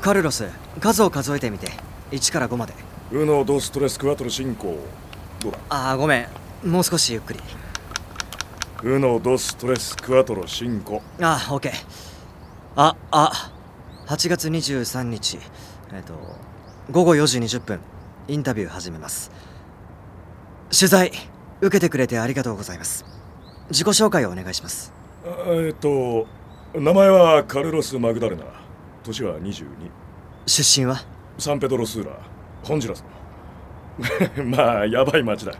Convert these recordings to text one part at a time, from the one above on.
カルロス数を数えてみて。1から5まで。ウノドストレスクワトロ進行。どうだ？ああごめん。もう少しゆっくり。ウノドストレスクワトロ進行。ああオッケー。ああ。8月23日。えっ、と午後4時20分。インタビュー始めます。取材受けてくれてありがとうございます。自己紹介をお願いします。あえっと名前はカルロス・マグダレナ年は22出身は？サンペドロスーラホンジュラス。の まあやばい町だ。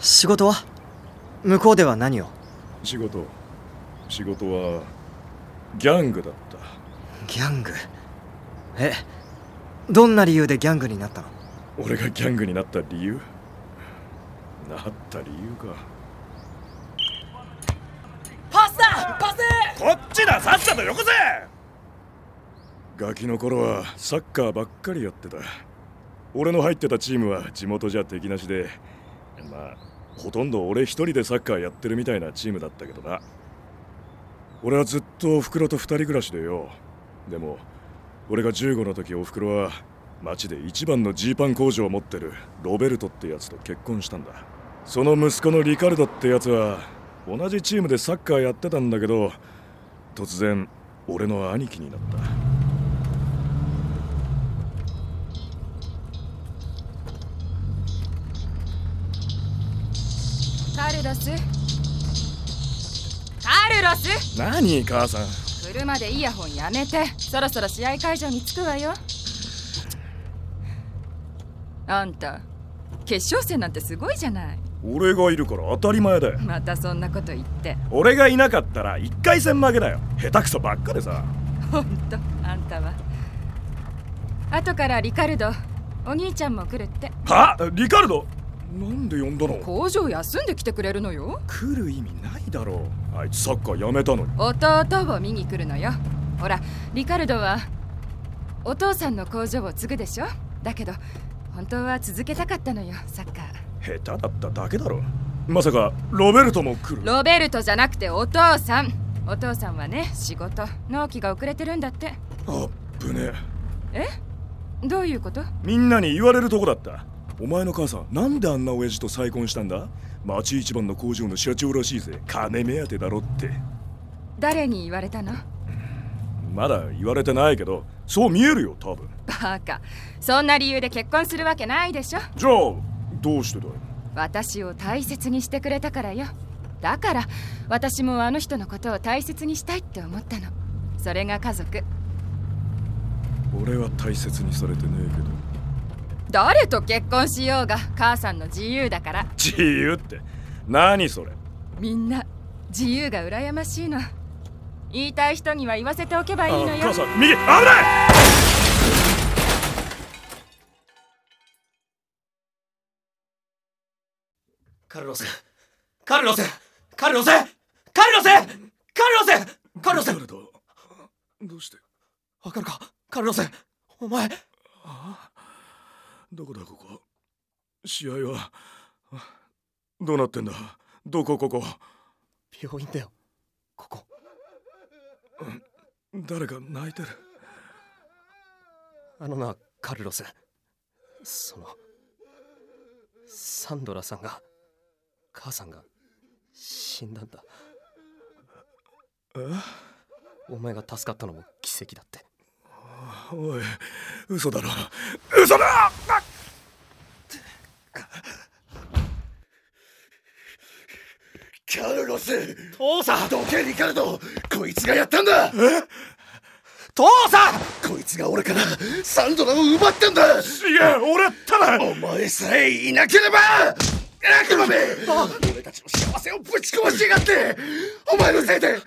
仕事は？向こうでは何を？仕事。仕事はギャングだった。ギャング？えどんな理由でギャングになったの？俺がギャングになった理由？なった理由か。パスだ！パス！こっちだ！さっさとよこせガキの頃はサッカーばっかりやってた。俺の入ってたチームは地元じゃ敵なしでまあほとんど俺一人でサッカーやってるみたいなチームだったけどな。俺はずっとおふくろと二人暮らしでよ。でも俺が15の時おふくろは町で一番のジーパン工場を持ってるロベルトってやつと結婚したんだ。その息子のリカルドってやつは同じチームでサッカーやってたんだけど突然俺の兄貴になったカルロス。カルロス。何母さん。車でイヤホンやめて。そろそろ試合会場に着くわよ。あんた決勝戦なんてすごいじゃない。俺がいるから当たり前だよ。またそんなこと言って。俺がいなかったら1回戦負けだよ。下手くそばっかでさ。ほんとあんたは。後からリカルドお兄ちゃんも来るって。は？リカルド？なんで呼んだの？工場休んできてくれるのよ。来る意味ないだろう。あいつサッカーやめたのに。弟を見に来るのよ。ほらリカルドはお父さんの工場を継ぐでしょ？だけど本当は続けたかったのよサッカー。下手だっただけだろ。まさかロベルトも来る？ロベルトじゃなくてお父さん。お父さんはね仕事納期が遅れてるんだって。あっぶね。ええ？どういうこと？みんなに言われるとこだったお前の母さんなんであんな親父と再婚したんだ？町一番の工場の社長らしいぜ。金目当てだろって。誰に言われたの？まだ言われてないけどそう見えるよ多分。バカ。そんな理由で結婚するわけないでしょ。じゃあどうしてだよ私を大切にしてくれたからよ。だから私もあの人のことを大切にしたいって思ったの。それが家族。俺は大切にされてねえけど誰と結婚しようが母さんの自由だから。自由って。何それ。みんな自由が羨ましいの。言いたい人には言わせておけばいいのよ。あ母さん右危ない！カルロス。カルロス！カルロス！カルロス！カルロス！カルロス！どうして？わかるか？カルロス！お前どこだここ試合はあどうなってんだ？どこここ？病院だよ。ここ。誰か泣いてる？あのなカルロス。そのサンドラさんが母さんが死んだんだ。え？お前が助かったのも奇跡だっておい嘘だろ。嘘だ！あカルロス！父さん！どけリカルドこいつがやったんだ！父さん！こいつが俺からサンドラを奪ったんだ！違う俺ただお前さえいなければ悪魔め俺たちの幸せをぶち壊しやがって！お前のせいで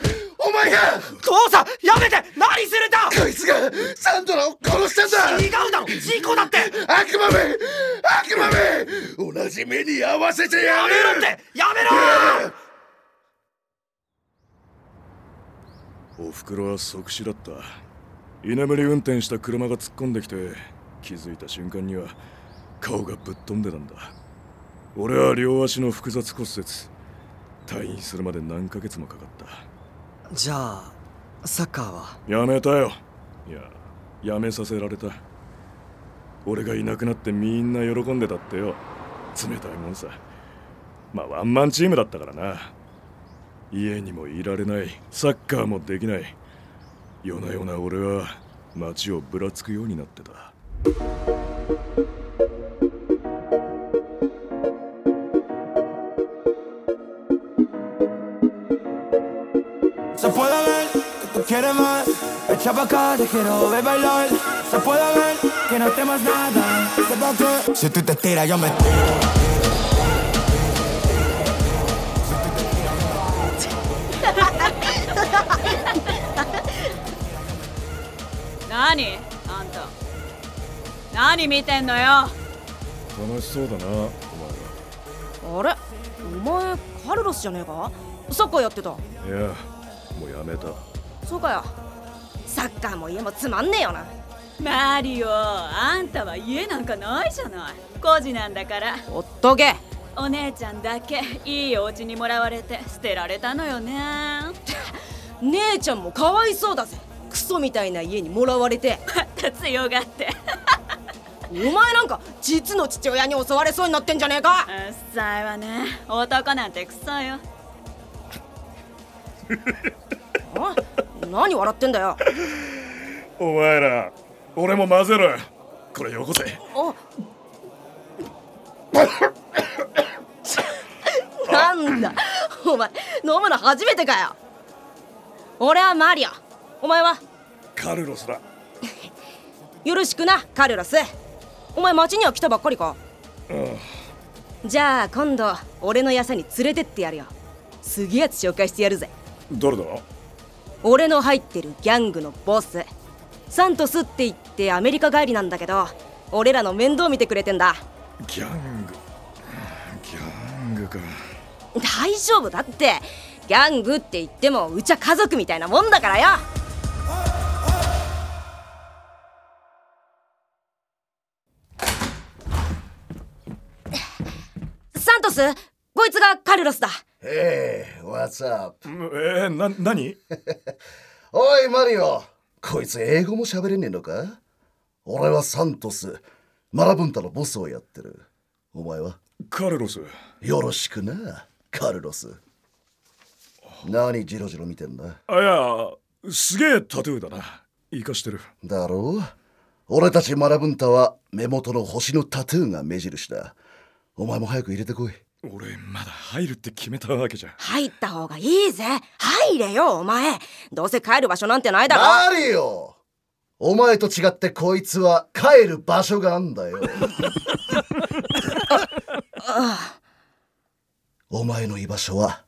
お前が！父さんやめて！何するんだ！こいつがサンドラを殺したんだ！違うだろ！事故だって！悪魔め！悪魔め！同じ目に合わせてやめろって！やめろ！おふくろは即死だった。居眠り運転した車が突っ込んできて気づいた瞬間には顔がぶっ飛んでたんだ。俺は両足の複雑骨折。退院するまで何ヶ月もかかったじゃあサッカーは？やめたよ。いや辞めさせられた。俺がいなくなってみんな喜んでたってよ。冷たいもんさ。まあワンマンチームだったからな。家にもいられない。サッカーもできない。夜な夜な俺は街をぶらつくようになってた。Quieres más. Echa pa' acá, te quiero ver bailar. Se puede ver que no temas nada. Sepa que si tú te tiras, yo me tiro. 何あんた何見てんのよ楽しそうだなおあれお前カルロスじゃねえかサッカーやってたいやもうやめたそうかよ。サッカーも家もつまんねえよな。マリオあんたは家なんかないじゃない。孤児なんだから。ほっとけお姉ちゃんだけいいお家にもらわれて捨てられたのよね。姉ちゃんもかわいそうだぜ。クソみたいな家にもらわれて。また強がって。お前なんか実の父親に襲われそうになってんじゃねえか。うっさいわね。男なんてクソよ。あ何笑ってんだよ。お前ら俺も混ぜろよ。これよこせ。あ。なんだ。お前飲むの初めてかよ。俺はマリオ。お前は。カルロスだ。よろしくなカルロス。お前町には来たばっかりか。じゃあ今度俺の屋に連れてってやるよ。すげえやつ紹介してやるぜ。誰だ？俺の入ってるギャングのボス。サントスって言ってアメリカ帰りなんだけど俺らの面倒見てくれてんだ。ギャング。ギャングか。大丈夫だって。ギャングって言ってもうちは家族みたいなもんだからよ。サントスこいつがカルロスだええ What's up? えー、な何？おいマリオこいつ英語も喋れねえのか？俺はサントスマラブンタのボスをやってる。お前は？カルロス。よろしくなカルロス。何ジロジロ見てんだ？あいやすげえタトゥーだな。生かしてる。だろう？俺たちマラブンタは目元の星のタトゥーが目印だ。お前も早く入れてこい俺まだ入るって決めたわけじゃ。入った方がいいぜ。入れよお前。どうせ帰る場所なんてないだろ。マリオお前と違ってこいつは帰る場所があんだよ。お前の居場所は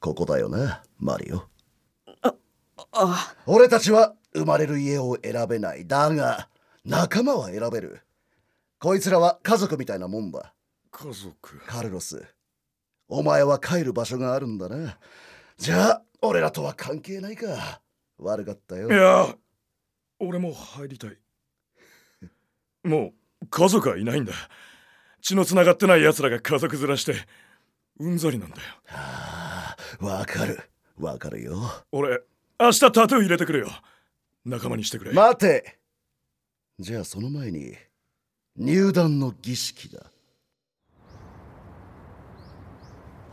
ここだよなマリオ。あ俺たちは生まれる家を選べない。だが仲間は選べる。こいつらは家族みたいなもんだ家族。カルロスお前は帰る場所があるんだな。じゃあ俺らとは関係ないか。悪かったよ。いや俺も入りたい。もう家族はいないんだ。血のつながってない奴らが家族面してうんざりなんだよ。ああわかる。わかるよ。俺明日タトゥー入れてくれよ。仲間にしてくれ、待て。じゃあその前に入団の儀式だ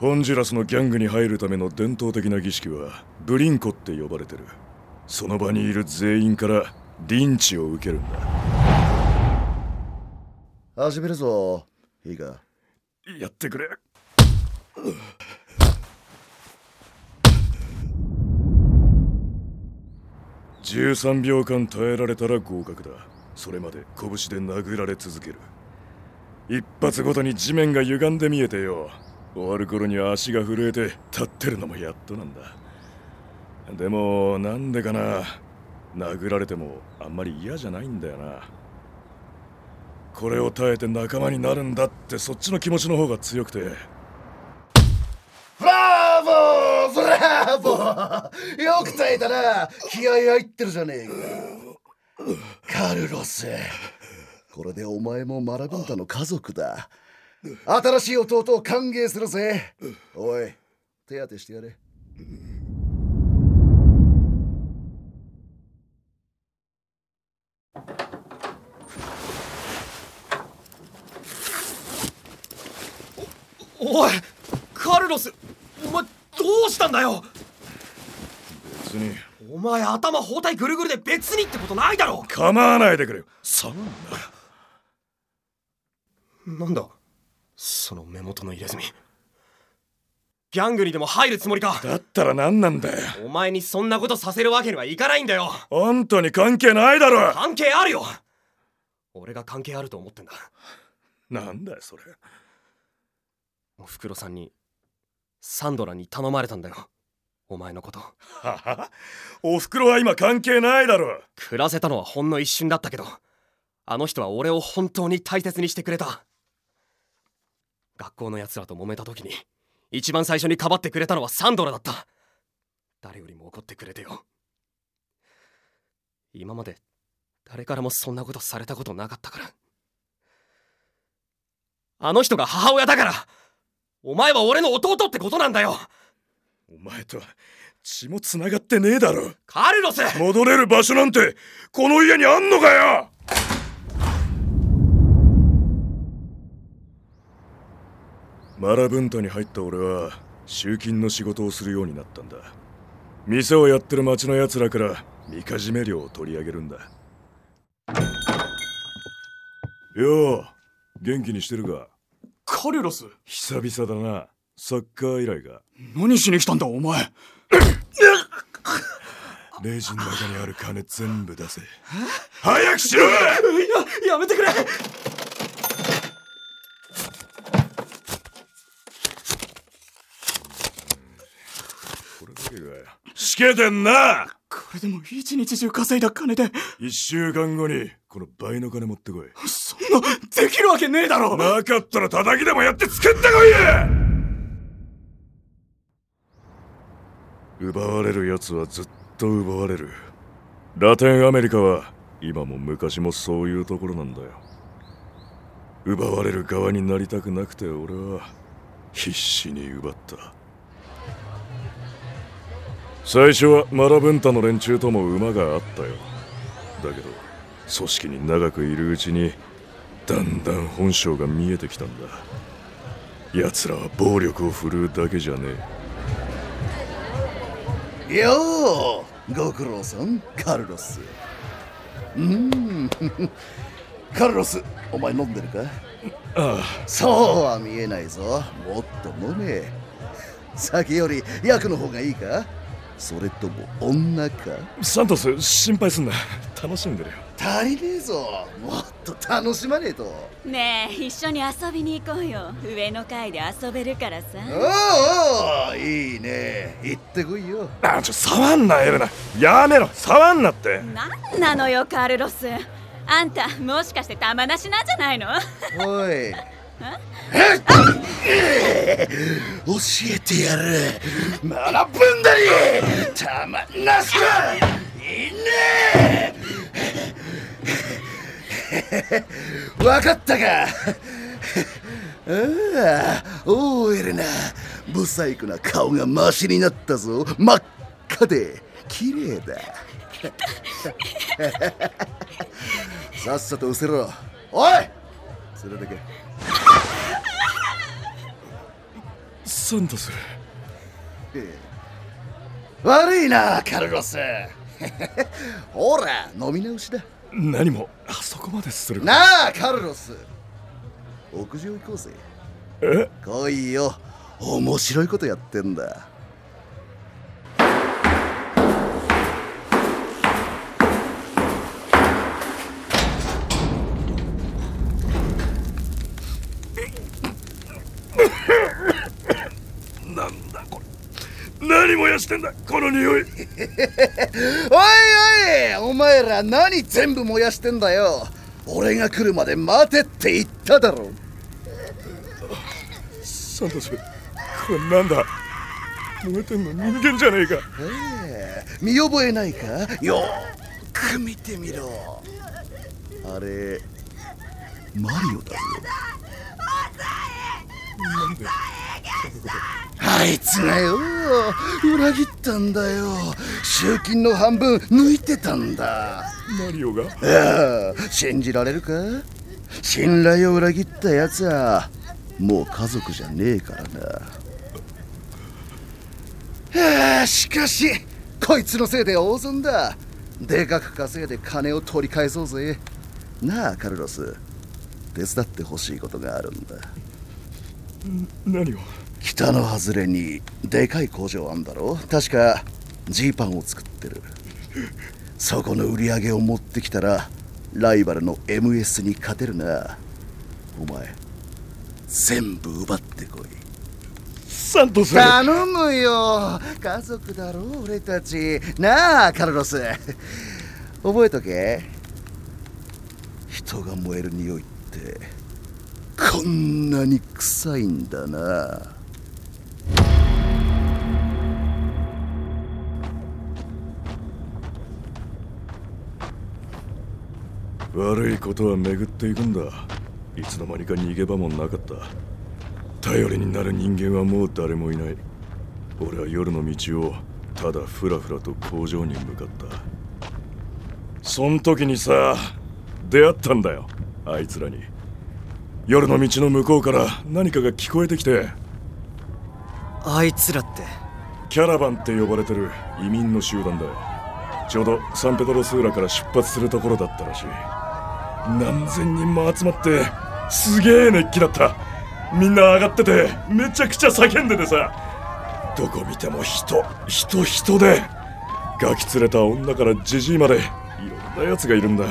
ホンジュラスのギャングに入るための伝統的な儀式はブリンコって呼ばれてる。その場にいる全員からリンチを受けるんだ。始めるぞいいかやってくれ。13秒間耐えられたら合格だ。それまで拳で殴られ続ける。一発ごとに地面が歪んで見えてよ終わる頃には足が震えて立ってるのもやっとなんだ。でもなんでかな。殴られてもあんまり嫌じゃないんだよな。これを耐えて仲間になるんだってそっちの気持ちの方が強くて。ブラボー！ブラボー！よく耐えたな。気合入ってるじゃねえか。カルロスこれでお前もマラブンタの家族だ。新しい弟を歓迎するぜ。おい手当てしてやれ。おおいカルロスお前どうしたんだよ？別に。お前頭包帯ぐるぐるで別にってことないだろ。構わないでくれよ。さあ。なんだ？その目元の入れ墨。ギャングにでも入るつもりか。だったら何なんだよ。お前にそんなことさせるわけにはいかないんだよ。あんたに関係ないだろ。関係あるよ。俺が関係あると思ってんだ。なんだよそれ。おふくろさんにサンドラに頼まれたんだよ。お前のこと。はは。おふくろは今関係ないだろ。暮らせたのはほんの一瞬だったけどあの人は俺を本当に大切にしてくれた学校のやつらと揉めた時に一番最初にかばってくれたのはサンドラだった。誰よりも怒ってくれてよ。今まで誰からもそんなことされたことなかったから。あの人が母親だからお前は俺の弟ってことなんだよ。お前とは血も繋がってねえだろ。カルロス！戻れる場所なんてこの家にあんのかよマラブンタに入った俺は集金の仕事をするようになったんだ。店をやってる町の奴らからみかじめ料を取り上げるんだ。よう元気にしてるか？カルロス久々だな。サッカー以来が。何しに来たんだお前？レジの中にある金全部出せ。早くしろ！ややめてくれこれだけがしけてんな。これでも一日中稼いだ金で。一週間後にこの倍の金持ってこい。そんなできるわけねえだろ。なかったら叩きでもやって作ってこいや。奪われる奴はずっと奪われる。ラテンアメリカは今も昔もそういうところなんだよ。奪われる側になりたくなくて俺は必死に奪った最初はマラブンタの連中とも馬があったよ。だけど組織に長くいるうちにだんだん本性が見えてきたんだ。奴らは暴力を振るうだけじゃねえ。ようご苦労さんカルロス。うーん。カルロスお前飲んでるか？あそうは見えないぞ。もっと飲め。酒より役の方がいいか？それとも女か？あサントス心配すんな。楽しんでるよ。足りねえぞ。もっと楽しまねえと。ねえ一緒に遊びに行こうよ。上の階で遊べるからさ。おうおういいね。行ってこいよ。あちょ触んなエレナ。やめろ。触んなって。なんなのよカルロス。あんたもしかして玉なしなんじゃないの？おい教えてやる学ぶんだりたまんなしだいいねわかったか。ああおエレナ。ブサイクな顔がマシになったぞ。真っ赤で綺麗だ。さっさと失せろ。おい！連れてけ。サントス悪いなカルロス。ほら飲み直しだ。何もあそこまでするなあカルロス。屋上行こうぜ。え？来いよ。面白いことやってんだなんだこれ何燃やしてんだ。この匂い。おいおいお前ら何全部燃やしてんだよ。俺が来るまで待てって言っただろ。サントスこれなんだ？燃えてんの？人間じゃねえか。ええ見覚えないか？よーく見てみろ。あれマリオだぞあいつがよ裏切ったんだよ。集金の半分抜いてたんだ。マリオが？ああ信じられるか？信頼を裏切ったやつはもう家族じゃねえからな。はあしかしこいつのせいで大損だ。でかく稼いで金を取り返そうぜ。なあカルロス。手伝ってほしいことがあるんだ。何を？北の外れにでかい工場あんだろ？確かジーパンを作ってる。そこの売り上げを持ってきたらライバルの MS に勝てるな。お前全部奪ってこい。サントス。頼むよ。家族だろ？俺たち。なあカルロス。覚えとけ。人が燃える匂いってこんなに臭いんだな。悪いことは巡っていくんだ。いつの間にか逃げ場もなかった。頼りになる人間はもう誰もいない。俺は夜の道をただふらふらと工場に向かった。そん時にさ出会ったんだよあいつらに。夜の道の向こうから何かが聞こえてきて。あいつらって。キャラバンって呼ばれてる移民の集団だちょうどサンペドロスーラから出発するところだったらしい。何千人も集まってすげえ熱気だった。みんな上がっててめちゃくちゃ叫んでてさ。どこ見ても人人人で。ガキ連れた女からジジイまでいろんなやつがいるんだ。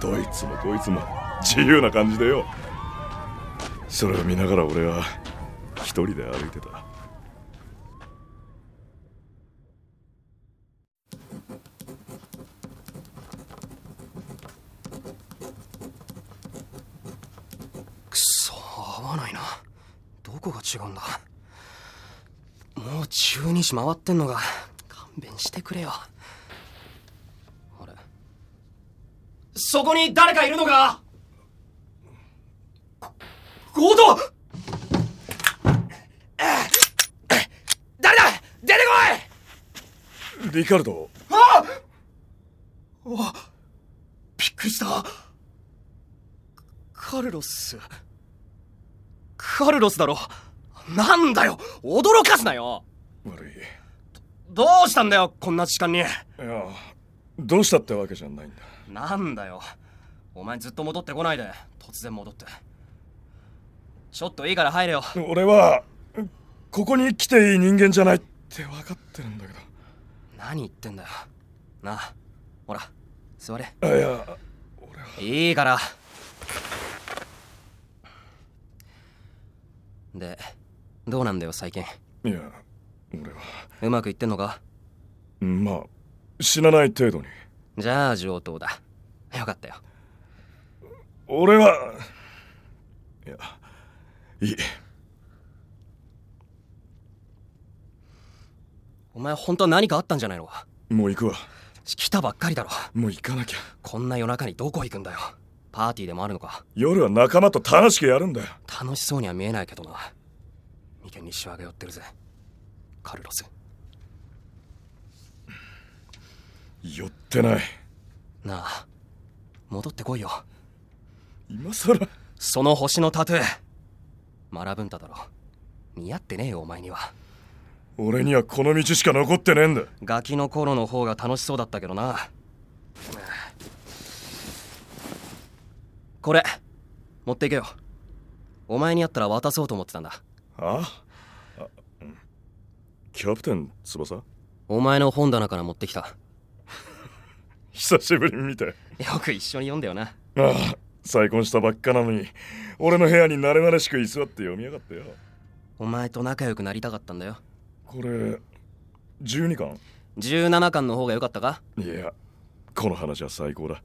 どいつもこいつも自由な感じでよ。それを見ながら俺は一人で歩いてたくそ合わないなどこが違うんだ。もう12時回ってんのが勘弁してくれよ。あれ。そこに誰かいるのか？強盗！誰だ？出てこい！リカルド？あ！おびっくりした。カルロス。カルロスだろなんだよ驚かすなよ。悪い。どうしたんだよこんな時間に。いやどうしたってわけじゃないんだ。なんだよ。お前ずっと戻ってこないで突然戻って。ちょっといいから入れよ。俺はここに来ていい人間じゃないって分かってるんだけ何言ってんだよ。なあほら座れ。いやいいから。でどうなんだよ最近。いや俺は。うまくいってんのか？まあ死なない程度に。じゃあ上等だ。よかったよ。俺はいやいい。お前本当は何かあったんじゃないのか？もう行くわ。来たばっかりだろ。もう行かなきゃ。こんな夜中にどこ行くんだよ。パーティーでもあるのか？夜は仲間と楽しくやるんだよ。楽しそうには見えないけどな眉間にシワが寄ってるぜ。カルロス。寄ってない。なあ戻ってこいよ。今さらその星のタトゥー。マラブンタだろ。似合ってねえよお前には。俺にはこの道しか残ってねえんだ。ガキの頃の方が楽しそうだったけどな。これ持っていけよ。お前にあったら渡そうと思ってたんだ。ああ？うんキャプテン翼？お前の本棚から持ってきた。久しぶりに見て。よく一緒に読んだよな。ああ再婚したばっかなのに俺の部屋に慣れ慣れしく居座って読みやがってよ。お前と仲良くなりたかったんだよ。これ12巻？17巻の方が良かったか？いやこの話は最高だ。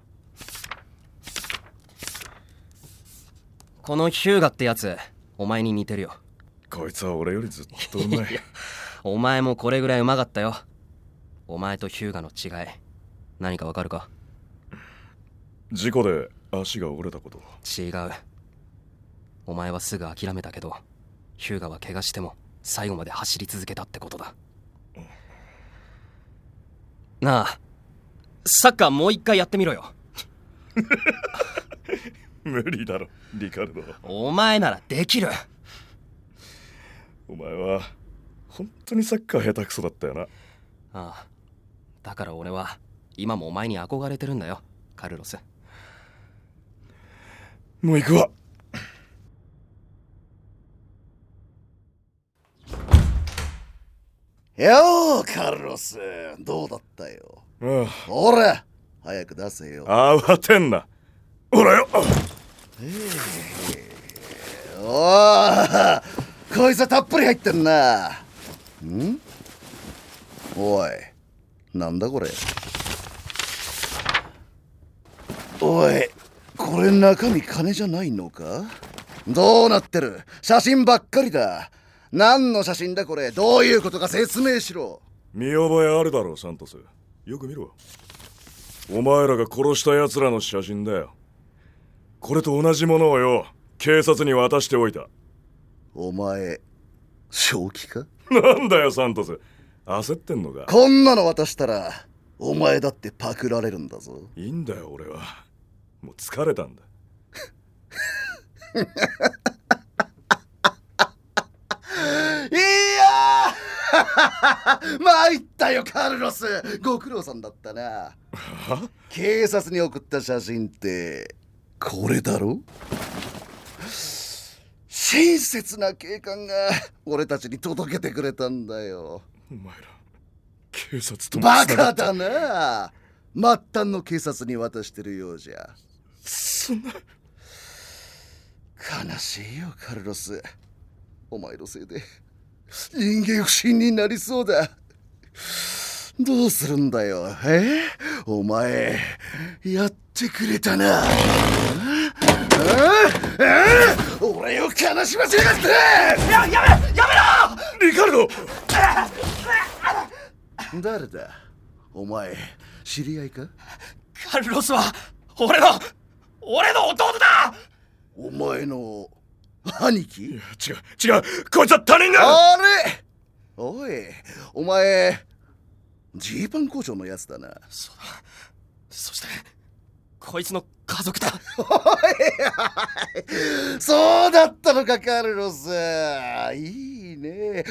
このヒューガってやつお前に似てるよ。こいつは俺よりずっとうまいお前もこれぐらいうまかったよ。お前とヒューガの違い何かわかるか？事故で足が折れたこと。違う。お前はすぐ諦めたけどヒューガは怪我しても最後まで走り続けたってことだ。なあサッカーもう一回やってみろよ。無理だろリカルド。お前ならできる。お前は本当にサッカー下手くそだったよな。ああ。だから俺は今もお前に憧れてるんだよ。カルロス。もう行くわ。よーカルロス。どうだったよ？あほら早く出せよ。あ慌てんな。ほらよ。おーこいつはたっぷり入ってんなん？おいなんだこれ？おいこれ中身金じゃないのか？どうなってる？写真ばっかりだ。何の写真だこれ？どういうことか説明しろ。見覚えあるだろうサントス。よく見ろ。お前らが殺した奴らの写真だよ。これと同じものをよ警察に渡しておいた。お前正気か？なんだよサントス。焦ってんのか？こんなの渡したらお前だってパクられるんだぞ。いいんだよ俺は。もう疲れたんだ。いやー！参ったよカルロス。ご苦労さんだったな。警察に送った写真ってこれだろ？親切な警官が俺たちに届けてくれたんだよ。お前ら警察ともバカだな。末端の警察に渡してるようじゃ。そんな。悲しいよカルロス。お前のせいで。人間不信になりそうだ。どうするんだよ。え？お前やってくれたな。ええ俺を悲しませやがって。ややめやめろ！リカルド！誰だ？お前知り合いか？カルロスは俺の俺の弟だ！お前の兄貴？違う違うこいつは他人だ！あれ？おいお前ジーパン工場のやつだな。そそしてこいつの家族だ。そうだったのかカルロス。いいね。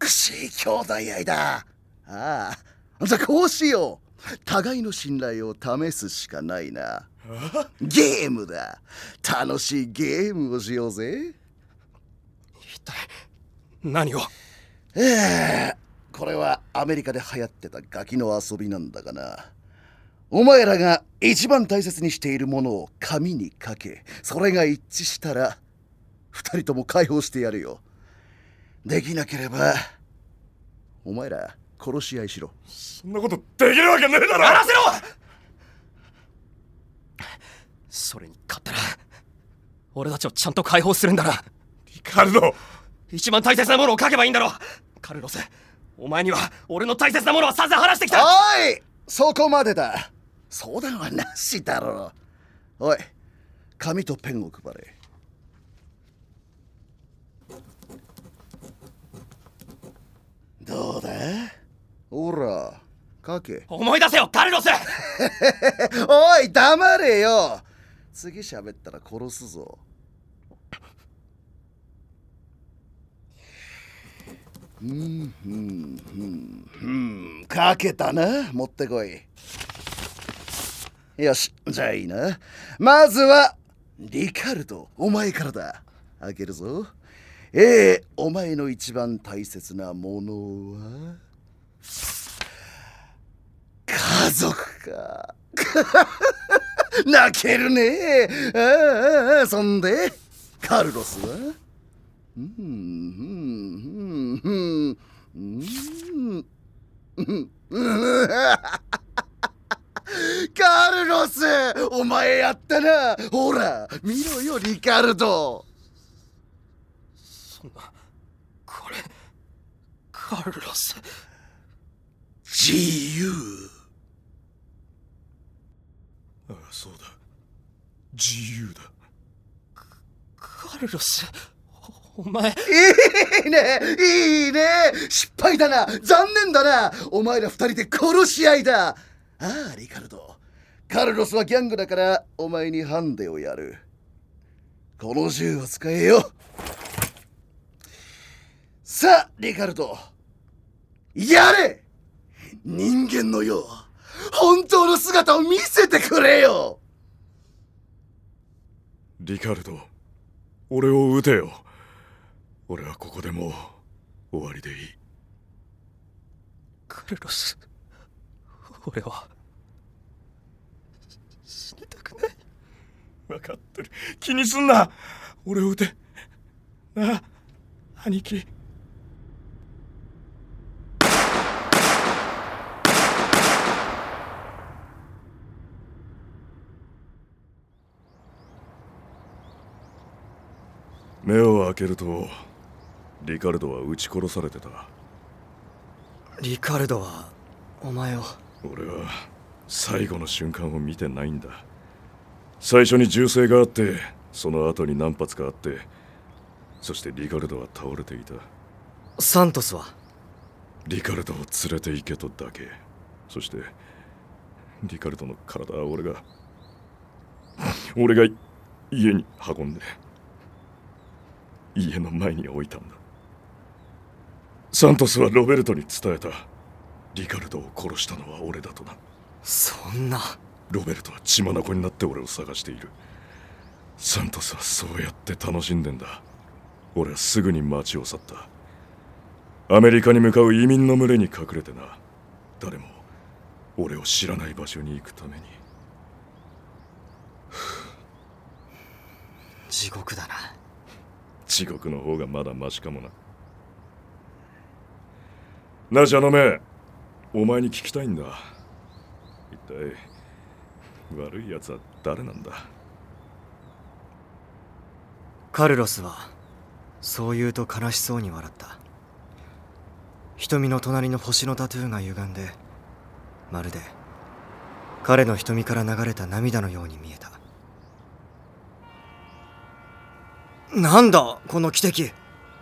美しい兄弟愛だ。ああ。じゃあこうしよう。互いの信頼を試すしかないな。ゲームだ。楽しいゲームをしようぜ。一体何を？ええ。これはアメリカで流行ってたガキの遊びなんだがなお前らが一番大切にしているものを紙に書け。それが一致したら二人とも解放してやるよ。できなければお前ら殺し合いしろ。そんなことできるわけねえだろ!やらせろ!それに勝ったら俺たちをちゃんと解放するんだな。リカルド!一番大切なものを書けばいいんだろカルロスお前には俺の大切なものはさせ話してきた!おい!そこまでだ相談はなしだろ。おい紙とペンを配れ。どうだ？ほら書け。思い出せよカルロス！おい黙れよ。次喋ったら殺すぞ。うんうんうんうん。書けたな持ってこいよしじゃあいいな。まずはリカルドお前からだ。開けるぞ。ええお前の一番大切なものは家族か。泣けるね。ああそんでカルロスは？うんうんうんうんうんカルロスお前やったなほら見ろよリカルド。そんなこれカルロス。自由。ああそうだ。自由だ。カルロス。お前。いいね。いいね。失敗だな。残念だな。お前ら二人で殺し合いだ。ああリカルド。カルロスはギャングだからお前にハンデをやるこの銃を使えよ。さあリカルドやれ！人間のよ本当の姿を見せてくれよ！リカルド俺を撃てよ。俺はここでもう終わりでいい。カルロス俺は死にたくない分かってる。気にすんな。俺を撃て。なあ兄貴。目を開けるとリカルドは撃ち殺されてた。リカルドはお前を。俺は最後の瞬間を見てないんだ最初に銃声があってその後に何発かあってそしてリカルドは倒れていた。サントスは？リカルドを連れて行けとだけ。そしてリカルドの体は俺が俺が家に運んで家の前に置いたんだ。サントスはロベルトに伝えた。リカルドを殺したのは俺だとな。そんなロベルトは血眼になって俺を探している。サントスはそうやって楽しんでんだ。俺はすぐに町を去った。アメリカに向かう移民の群れに隠れてな。誰も俺を知らない場所に行くために。地獄だな。地獄の方がまだマシかもな。なあじゃのめお前に聞きたいんだ。一体悪い奴は誰なんだ？カルロスはそう言うと悲しそうに笑った。瞳の隣の星のタトゥーが歪んでまるで彼の瞳から流れた涙のように見えた。なんだこの奇跡。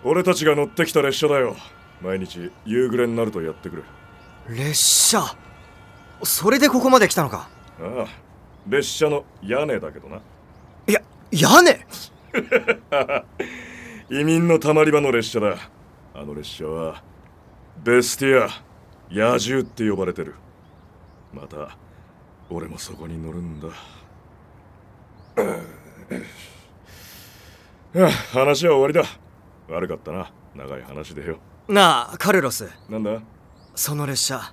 俺たちが乗ってきた列車だよ。毎日夕暮れになるとやってくる列車。それでここまで来たのか。ああ列車の屋根だけどな。いや屋根？移民のたまり場の列車だ。あの列車はベスティア野獣って呼ばれてる。また俺もそこに乗るんだ。話は終わりだ。悪かったな。長い話でよ。なあカルロス。なんだ？その列車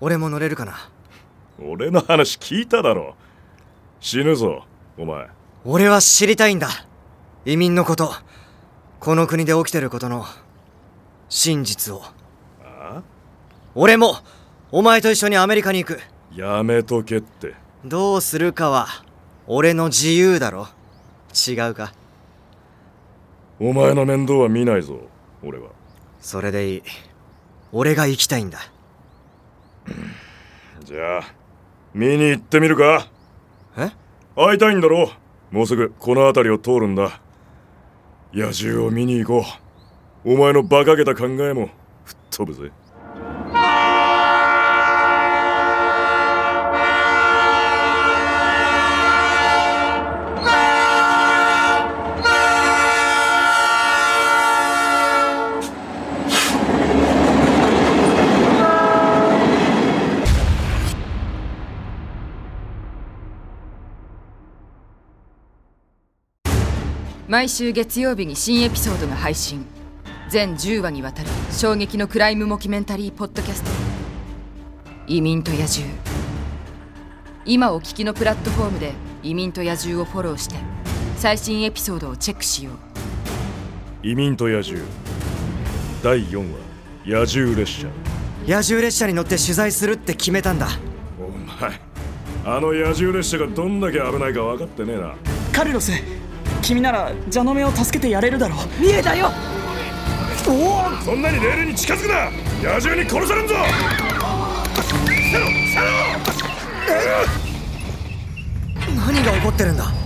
俺も乗れるかな？俺の話聞いただろ。死ぬぞお前。俺は知りたいんだ。移民のこと。この国で起きてることの。真実を。あ？俺もお前と一緒にアメリカに行く。やめとけって。どうするかは俺の自由だろ。違うか？お前の面倒は見ないぞ俺は。それでいい。俺が行きたいんだ。じゃあ見に行ってみるか。え？会いたいんだろもうすぐこの辺りを通るんだ。野獣を見に行こう。お前の馬鹿げた考えも吹っ飛ぶぜ毎週月曜日に新エピソードが配信。全10話にわたる衝撃のクライムモキュメンタリーポッドキャスト「移民と野獣」今お聞きのプラットフォームで「移民と野獣」をフォローして最新エピソードをチェックしよう。移民と野獣。第4話野獣列車。野獣列車に乗って取材するって決めたんだ。お前あの野獣列車がどんだけ危ないか分かってねえな。カルロス君ならジャノメを助けてやれるだろう。見えたよ。おおそんなにレールに近づくな。野獣に殺されんぞ。何が起こってるんだ？